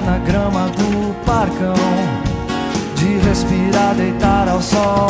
Na grama do parcão, de respirar, deitar ao sol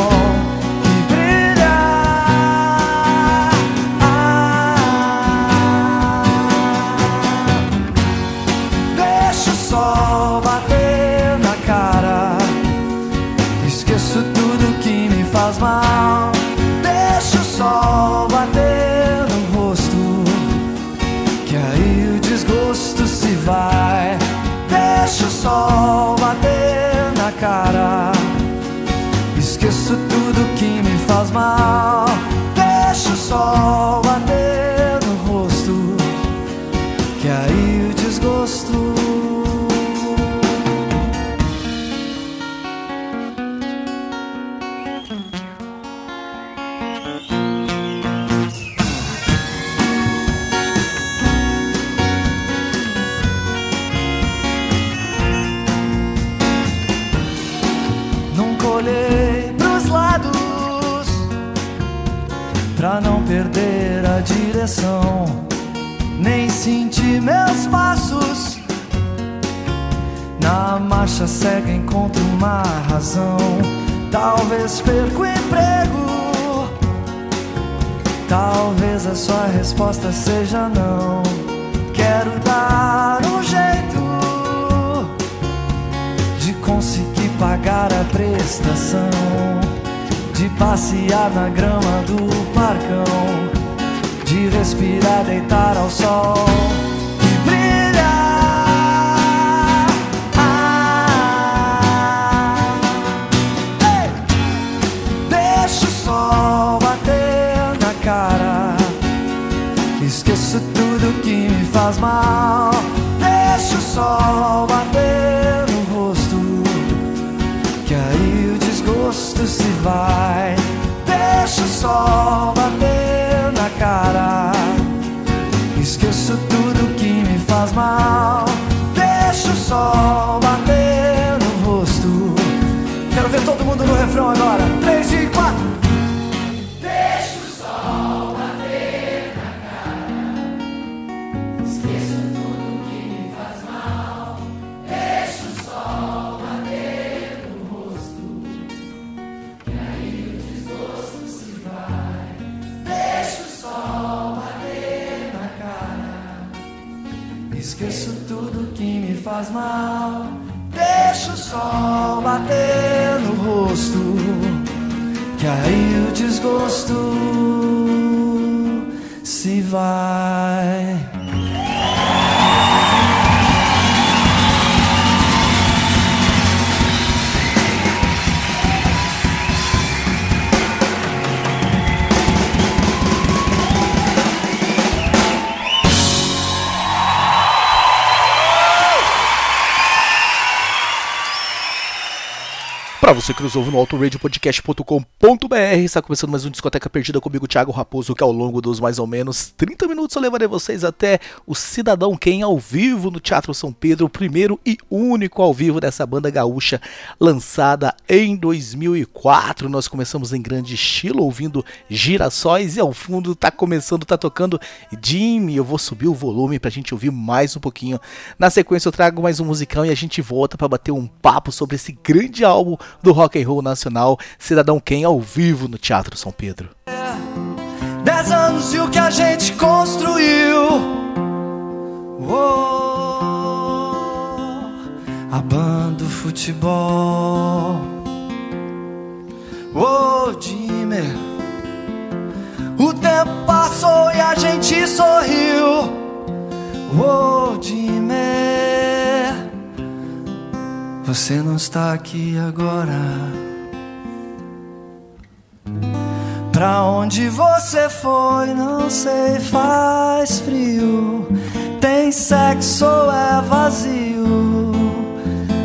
não perder a direção, nem senti meus passos. Na marcha cega encontro uma razão. Talvez perca o emprego, talvez a sua resposta seja não. Quero dar um jeito de conseguir pagar a prestação, de passear na grama do parcão, de respirar, deitar ao sol e brilhar. Ei! Deixa o sol bater na cara. Esqueço tudo que me faz mal. Para você que nos ouve no autoradiopodcast.com.br, está começando mais um Discoteca Perdida comigo, Thiago Raposo, que ao longo dos mais ou menos 30 minutos eu levarei vocês até o Cidadão Quem ao vivo no Teatro São Pedro, o primeiro e único ao vivo dessa banda gaúcha, lançada em 2004. Nós começamos em grande estilo, ouvindo Girassóis e ao fundo tá começando, tá tocando Jimmy. Eu vou subir o volume pra gente ouvir mais um pouquinho. Na sequência eu trago mais um musicão e a gente volta para bater um papo sobre esse grande álbum do rock and roll nacional, Cidadão Quem ao vivo no Teatro São Pedro. Dez anos e o que a gente construiu. Oh, abando futebol. Oh, Jimmy. O tempo passou e a gente sorriu. Oh, Jimmy. Você não está aqui agora. Pra onde você foi, não sei, faz frio. Tem sexo ou é vazio?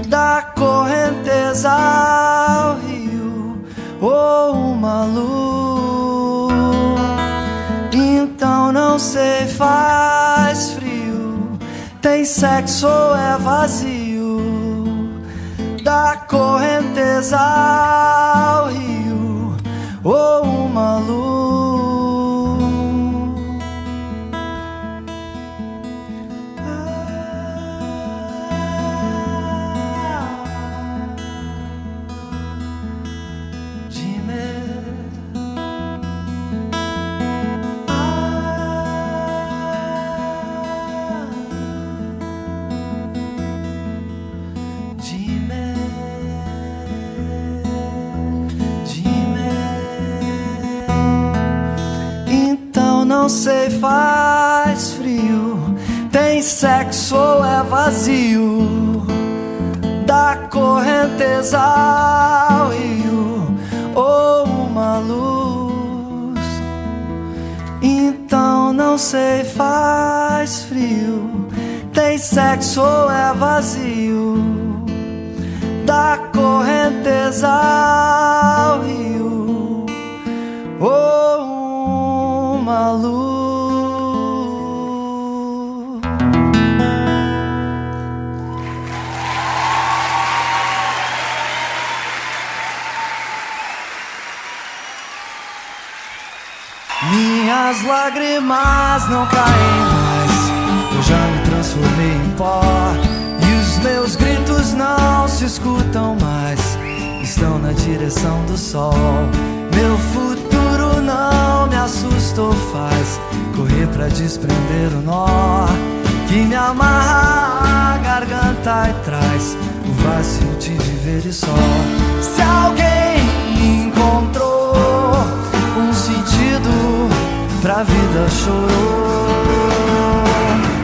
Da correnteza ao rio ou uma luz. Então não sei, faz frio. Tem sexo ou é vazio? Da correnteza ao rio ou uma luz. Faz frio. Tem sexo ou é vazio? Da correnteza ao rio ou uma luz. Então não sei, faz frio. Tem sexo ou é vazio? Da correnteza ao rio ou uma luz. Minhas lágrimas não caem mais. Eu já me transformei em pó. E os meus gritos não se escutam mais. Estão na direção do sol. Meu futuro não me assusta ou faz correr pra desprender o nó que me amarra a garganta e traz o vazio de viver e só. Se alguém encontrou um sentido pra vida chorou.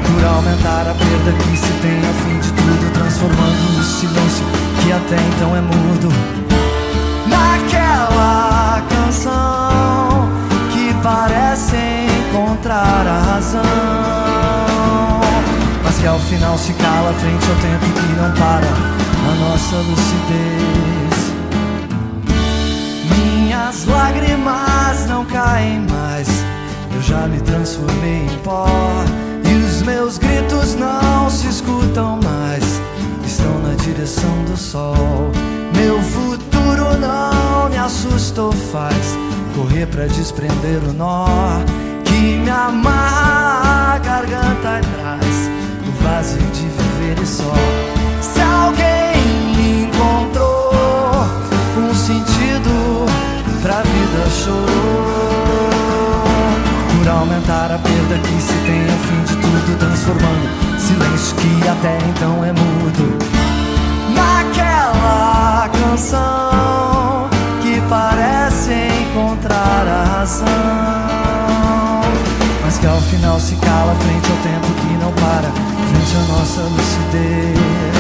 Por aumentar a perda que se tem a fim de tudo transformando o silêncio que até então é mudo naquela canção que parece encontrar a razão, mas que ao final se cala frente ao tempo que não para a nossa lucidez. Minhas lágrimas não caem mais, já me transformei em pó. E os meus gritos não se escutam mais, estão na direção do sol. Meu futuro não me assusta ou faz correr pra desprender o nó que me amarra a garganta atrás o vazio de viver e só. Aumentar a perda que se tem a fim de tudo transformando silêncio que até então é mudo naquela canção que parece encontrar a razão, mas que ao final se cala frente ao tempo que não para, frente à nossa lucidez.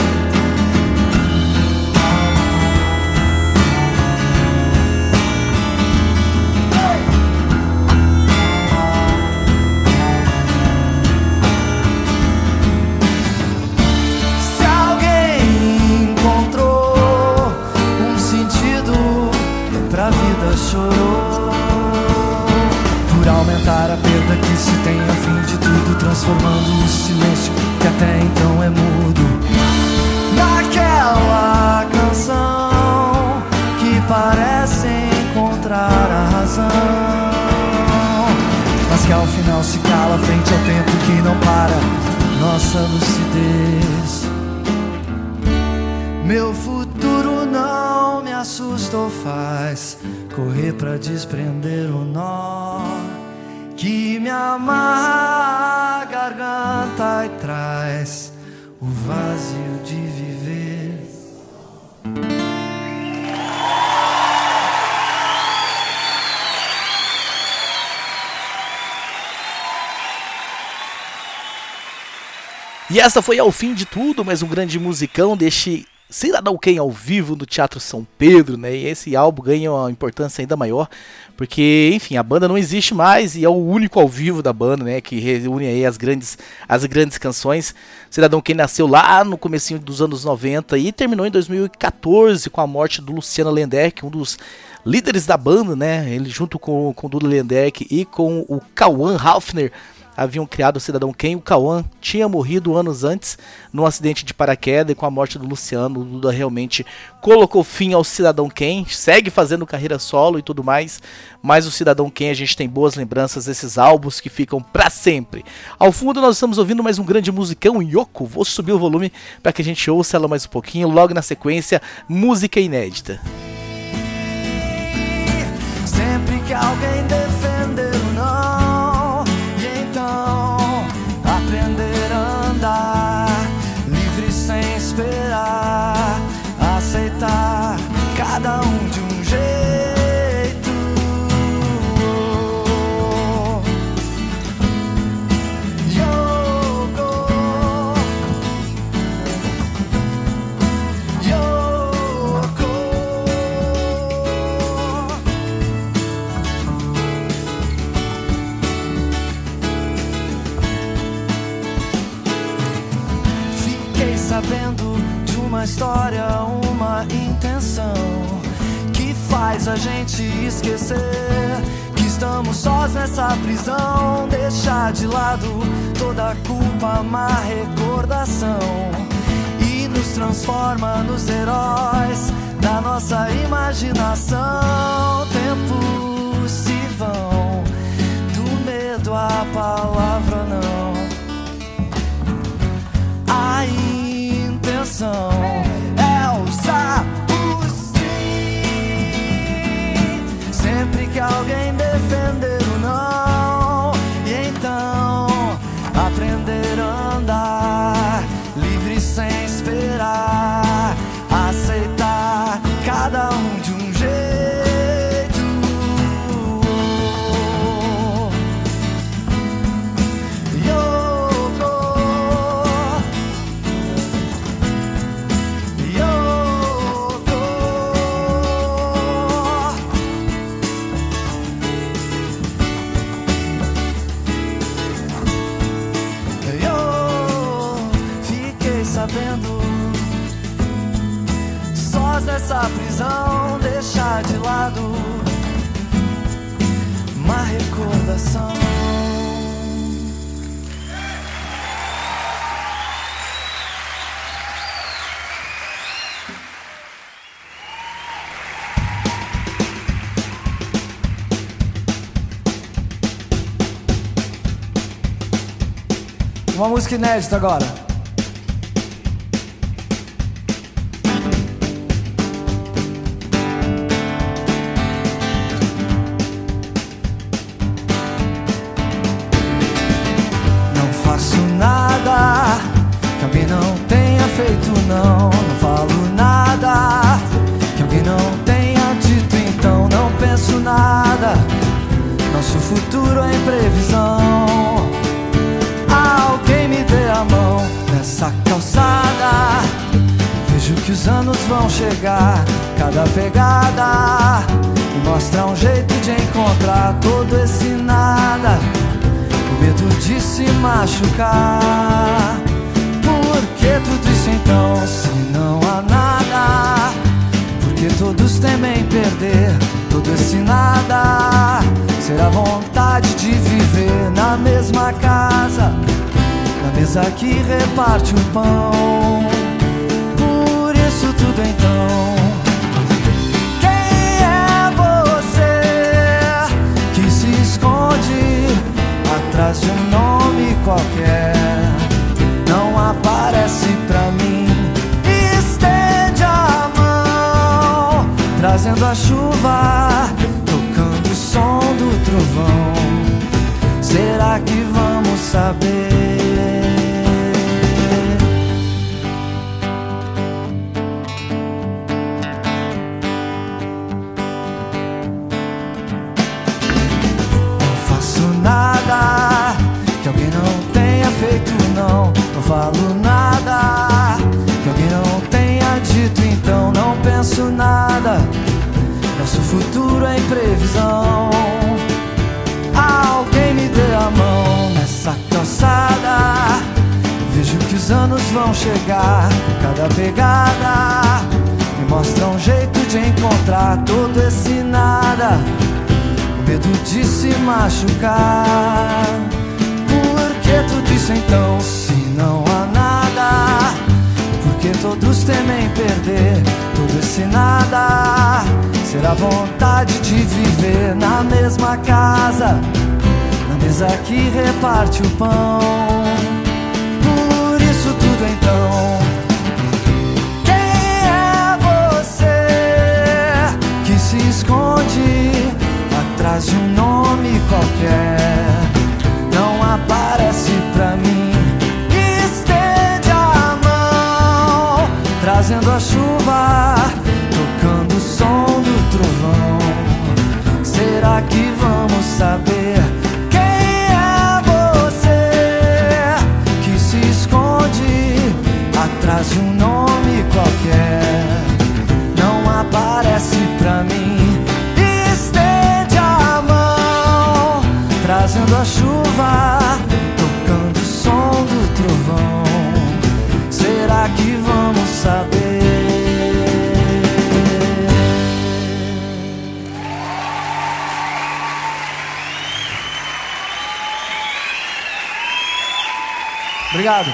Se tem ao fim de tudo, transformando o silêncio que até então é mudo naquela canção que parece encontrar a razão, mas que ao final se cala frente ao tempo que não para nossa lucidez. Meu futuro não me assusta ou faz correr pra desprender o nó que me amarra a garganta e traz o vazio de viver. E essa foi ao fim de tudo, mais um grande musicão deste Cidadão Quem ao vivo no Teatro São Pedro, né? E esse álbum ganha uma importância ainda maior, porque, enfim, a banda não existe mais e é o único ao vivo da banda, né? Que reúne aí as grandes, as grandes canções. Cidadão Quem nasceu lá no comecinho dos anos 90 e terminou em 2014 com a morte do Luciano Lendeck, um dos líderes da banda, né? Ele junto com, com o Dudu Lendeck e com o Cauã Halfner haviam criado o Cidadão Ken. O Cauã tinha morrido anos antes num acidente de paraquedas e com a morte do Luciano, o Duda realmente colocou fim ao Cidadão Ken, segue fazendo carreira solo e tudo mais, mas o Cidadão Ken a gente tem boas lembranças desses álbuns que ficam para sempre. Ao fundo nós estamos ouvindo mais um grande musicão, Yoko, vou subir o volume para que a gente ouça ela mais um pouquinho, logo na sequência, música inédita. Sempre que alguém defender a gente esquecer que estamos sós nessa prisão. Deixar de lado toda a culpa, má recordação e nos transforma nos heróis da nossa imaginação. Tempos se vão do medo à palavra não a intenção Sempre Uma música inédita agora. Não faço nada que alguém não tenha feito, não. Não falo nada que alguém não tenha dito, então não penso nada. Nosso futuro é imprevisão. Nessa calçada. Vejo que os anos vão chegar, cada pegada me mostra um jeito de encontrar todo esse nada. O medo de se machucar. Por que tudo isso então, se não há nada? Porque todos temem perder Todo esse nada será vontade de viver na mesma casa, mesa que reparte o pão. Por isso tudo então. Quem é você que se esconde atrás de um nome qualquer? Não aparece pra mim. Estende a mão, trazendo a chuva, tocando o som do trovão. Será que vamos saber? Penso nada. Nosso futuro é imprevisão. Alguém me dê a mão nessa calçada. Vejo que os anos vão chegar. Cada pegada me mostra um jeito de encontrar todo esse nada. O medo de se machucar. Por que tudo isso então, se não há nada? Porque todos temem perder todo esse nada. Será vontade de viver na mesma casa, na mesa que reparte o pão. Por isso tudo então. Quem é você que se esconde atrás de um nome qualquer? Não aparece pra mim. Trazendo a chuva, tocando o som do trovão. Será que vamos saber Obrigado.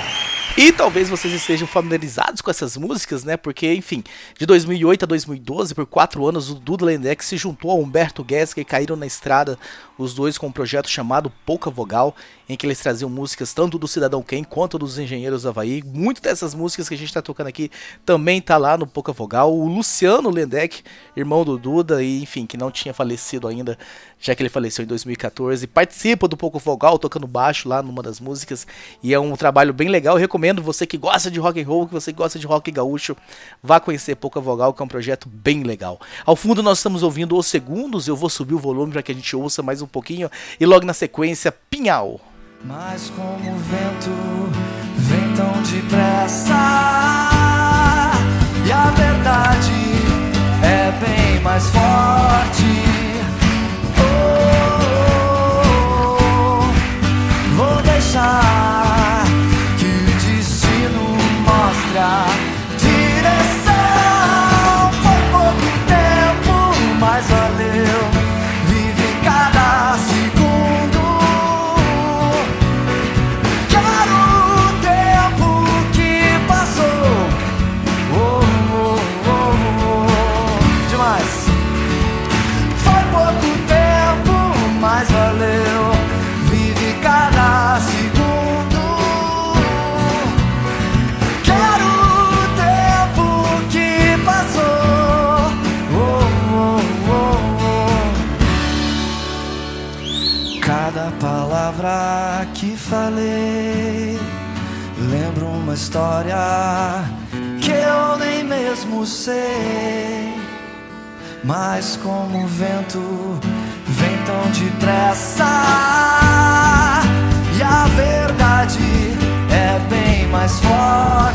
E talvez vocês estejam familiarizados com essas músicas, né? Porque, enfim, de 2008 a 2012, por quatro anos, o Duda Lendex se juntou a Humberto Gessinger e caíram na estrada, os dois com um projeto chamado Pouca Vogal, em que eles traziam músicas tanto do Cidadão Ken quanto dos Engenheiros do Havaí. Muito dessas músicas que a gente tá tocando aqui também tá lá no Pouca Vogal. O Luciano Lendeck, irmão do Duda, e enfim, que não tinha falecido ainda, já que ele faleceu em 2014, participa do Pouca Vogal, tocando baixo lá numa das músicas, e é um trabalho bem legal. Eu recomendo você que gosta de rock and roll, que você que gosta de rock gaúcho, vá conhecer Pouca Vogal, que é um projeto bem legal. Ao fundo nós estamos ouvindo Os Segundos, eu vou subir o volume para que a gente ouça mais um pouquinho, e logo na sequência, Pinhal. Mas como o vento vem tão depressa E a verdade é bem mais forte Vou história que eu nem mesmo sei. Mas como o vento vem tão depressa e a verdade é bem mais forte.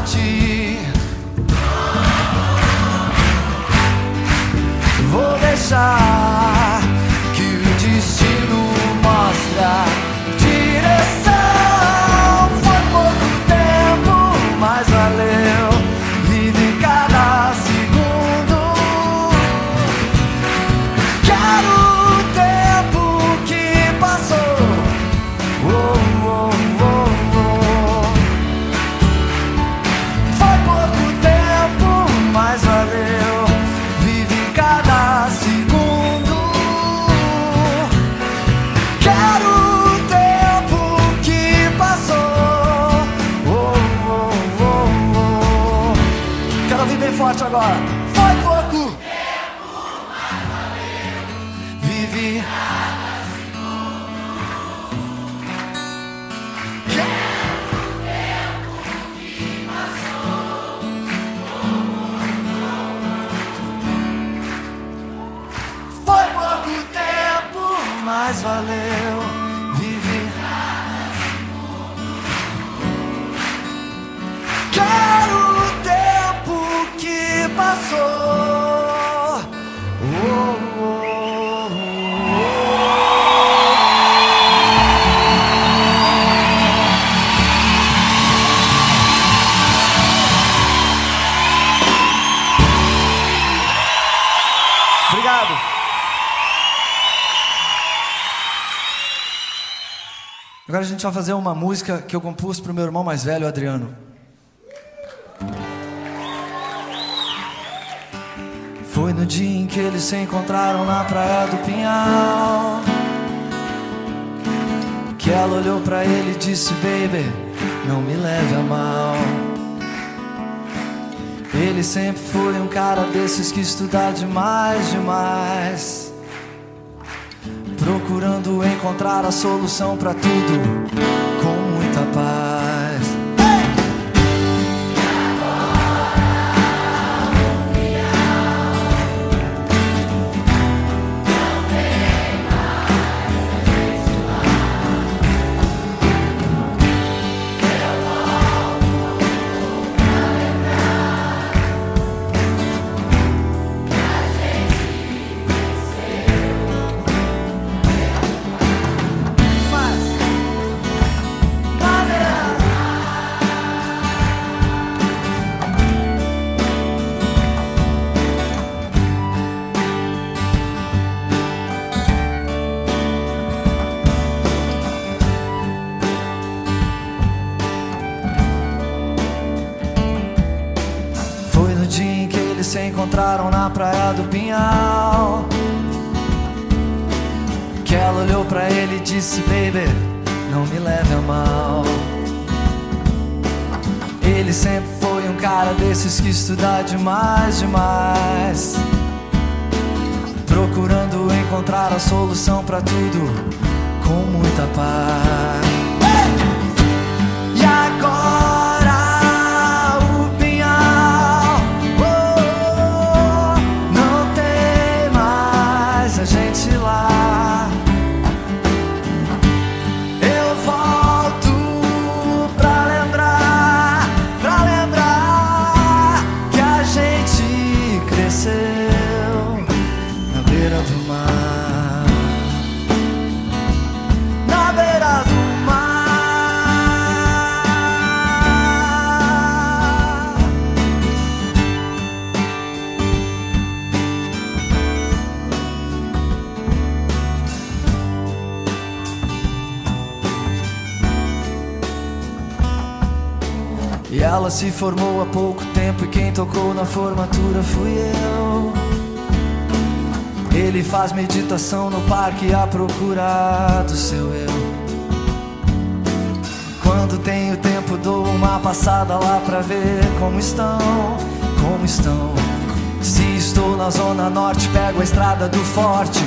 faz valer. Gente vai fazer uma música que eu compus pro meu irmão mais velho, Adriano. Foi no dia em que eles se encontraram na praia do Pinhal. Que ela olhou pra ele e disse: Baby, não me leve a mal. Ele sempre foi um cara desses que estuda demais, demais. Procurando encontrar a solução pra tudo encontraram na praia do Pinhal. Que ela olhou pra ele e disse: Baby, não me leve a mal. Ele sempre foi um cara desses que estuda demais, demais. Procurando encontrar a solução pra tudo com muita paz. Se formou há pouco tempo e quem tocou na formatura fui eu. Ele faz meditação no parque à procura do seu eu. Quando tenho tempo dou uma passada lá pra ver como estão, como estão. Se estou na zona norte pego a estrada do forte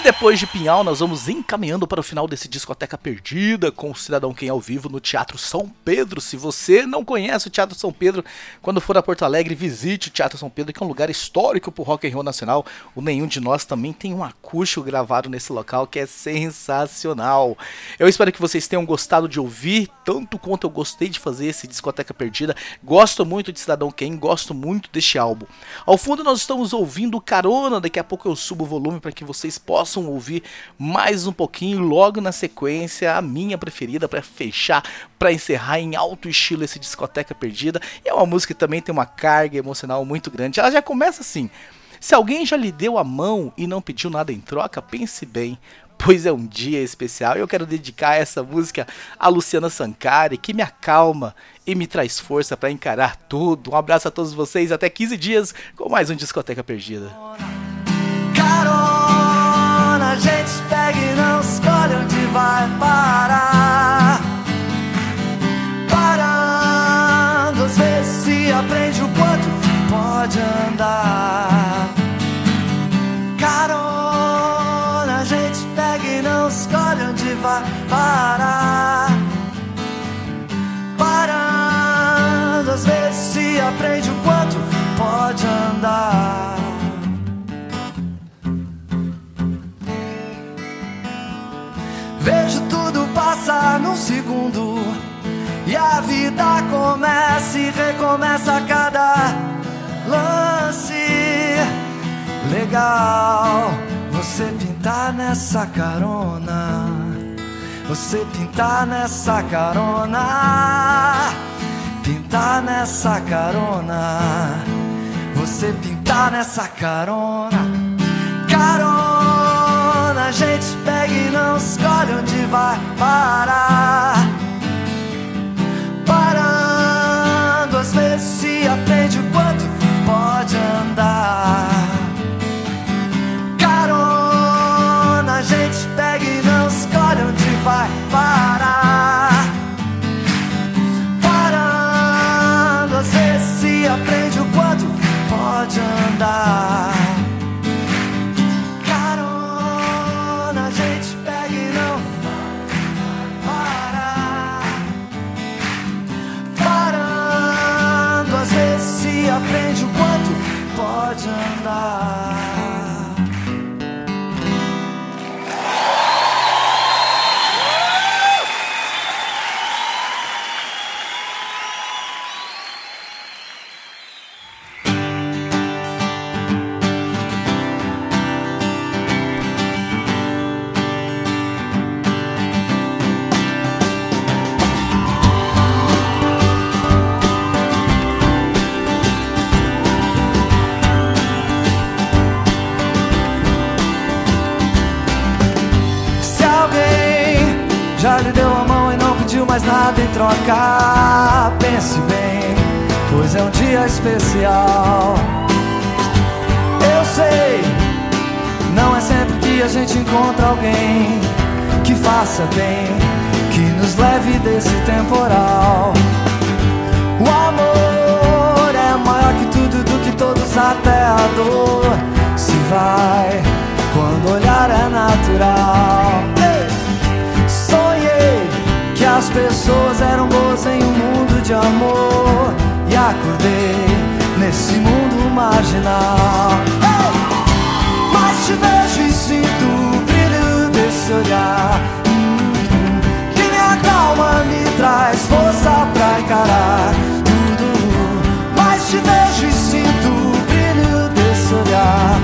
E depois de Pinhal, nós vamos encaminhando para o final desse Discoteca Perdida com o Cidadão Quem ao vivo no Teatro São Pedro. Se você não conhece o Teatro São Pedro, quando for a Porto Alegre, visite o Teatro São Pedro, que é um lugar histórico para o rock and roll nacional. O Nenhum de Nós também tem um acústico gravado nesse local que é sensacional. Eu espero que vocês tenham gostado de ouvir, tanto quanto eu gostei de fazer esse Discoteca Perdida. Gosto muito de Cidadão Quem, gosto muito deste álbum. Ao fundo nós estamos ouvindo Carona, daqui a pouco eu subo o volume para que vocês possam possam ouvir mais um pouquinho logo na sequência a minha preferida para fechar, para encerrar em alto estilo esse discoteca perdida. E é uma música que também tem uma carga emocional muito grande. Ela já começa assim: se alguém já lhe deu a mão e não pediu nada em troca, pense bem, pois é um dia especial eu quero dedicar essa música a Luciana Sankari, que me acalma e me traz força para encarar tudo. Um abraço a todos vocês, até 15 dias com mais um Discoteca Perdida. Gente pega e não escolhe onde vai parar. Parando, às vezes se aprende o quanto pode andar. Carona, a gente pega e não escolhe onde vai parar. Segundo. E a vida começa e recomeça a cada lance. Legal, você pintar nessa carona. Você pintar nessa carona. Pintar nessa carona. Você pintar nessa carona. Carona, gente pega e não escolhe onde vai parar. Parando, às vezes se aprende o quanto pode andar. Carona, a gente pega e não escolhe onde vai nos leve desse temporal. O amor é maior que tudo, do que todos, até a dor se vai quando olhar é natural. Ei! Sonhei que as pessoas eram boas em um mundo de amor e acordei nesse mundo marginal. Mas te vejo e sinto o brilho desse olhar acalma, me traz força pra encarar tudo. Mas te vejo e sinto o brilho desse olhar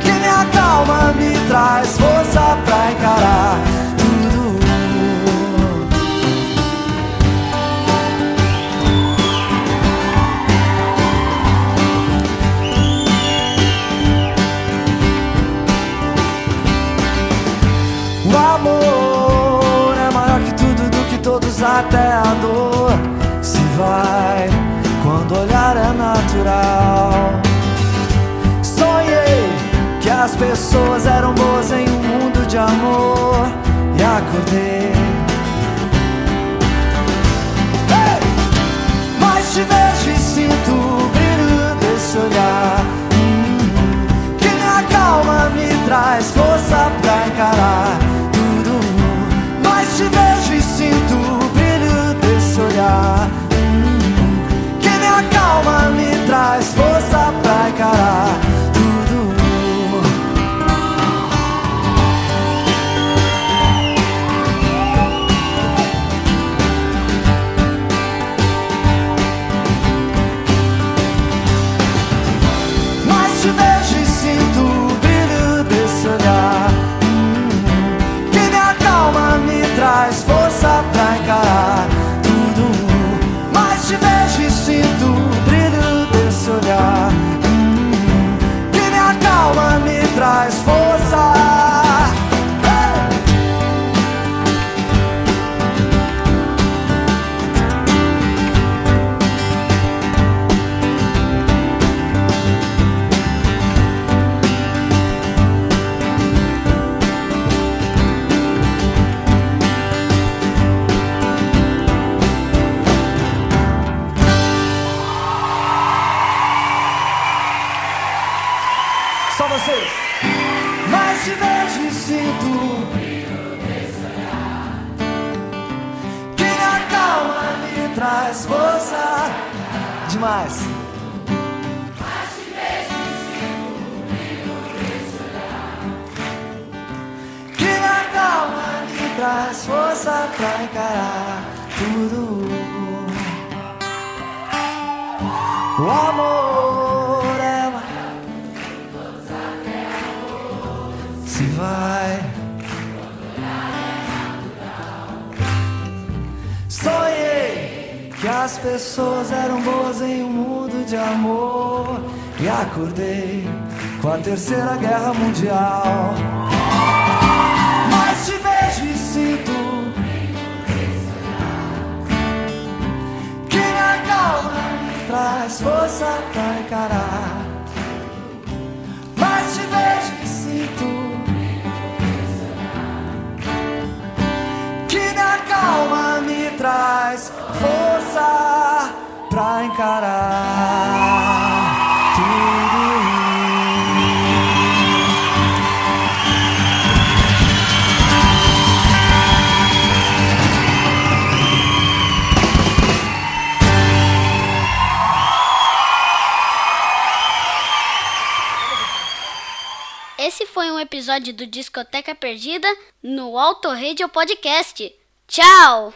que me acalma, me traz força pra encarar até a dor se vai quando olhar é natural. Sonhei que as pessoas eram boas em um mundo de amor e acordei. Ei! Mas te vejo e sinto o brilho desse olhar hum, que me acalma, me traz vocês. Vai. Sonhei que as pessoas eram boas em um mundo de amor e acordei com a terceira guerra mundial. Mas te vejo e sinto que a calma me traz força pra encarar. Calma me traz força pra encarar tudo. Esse foi um episódio do Discoteca Perdida no Auto Radio Podcast. Ciao.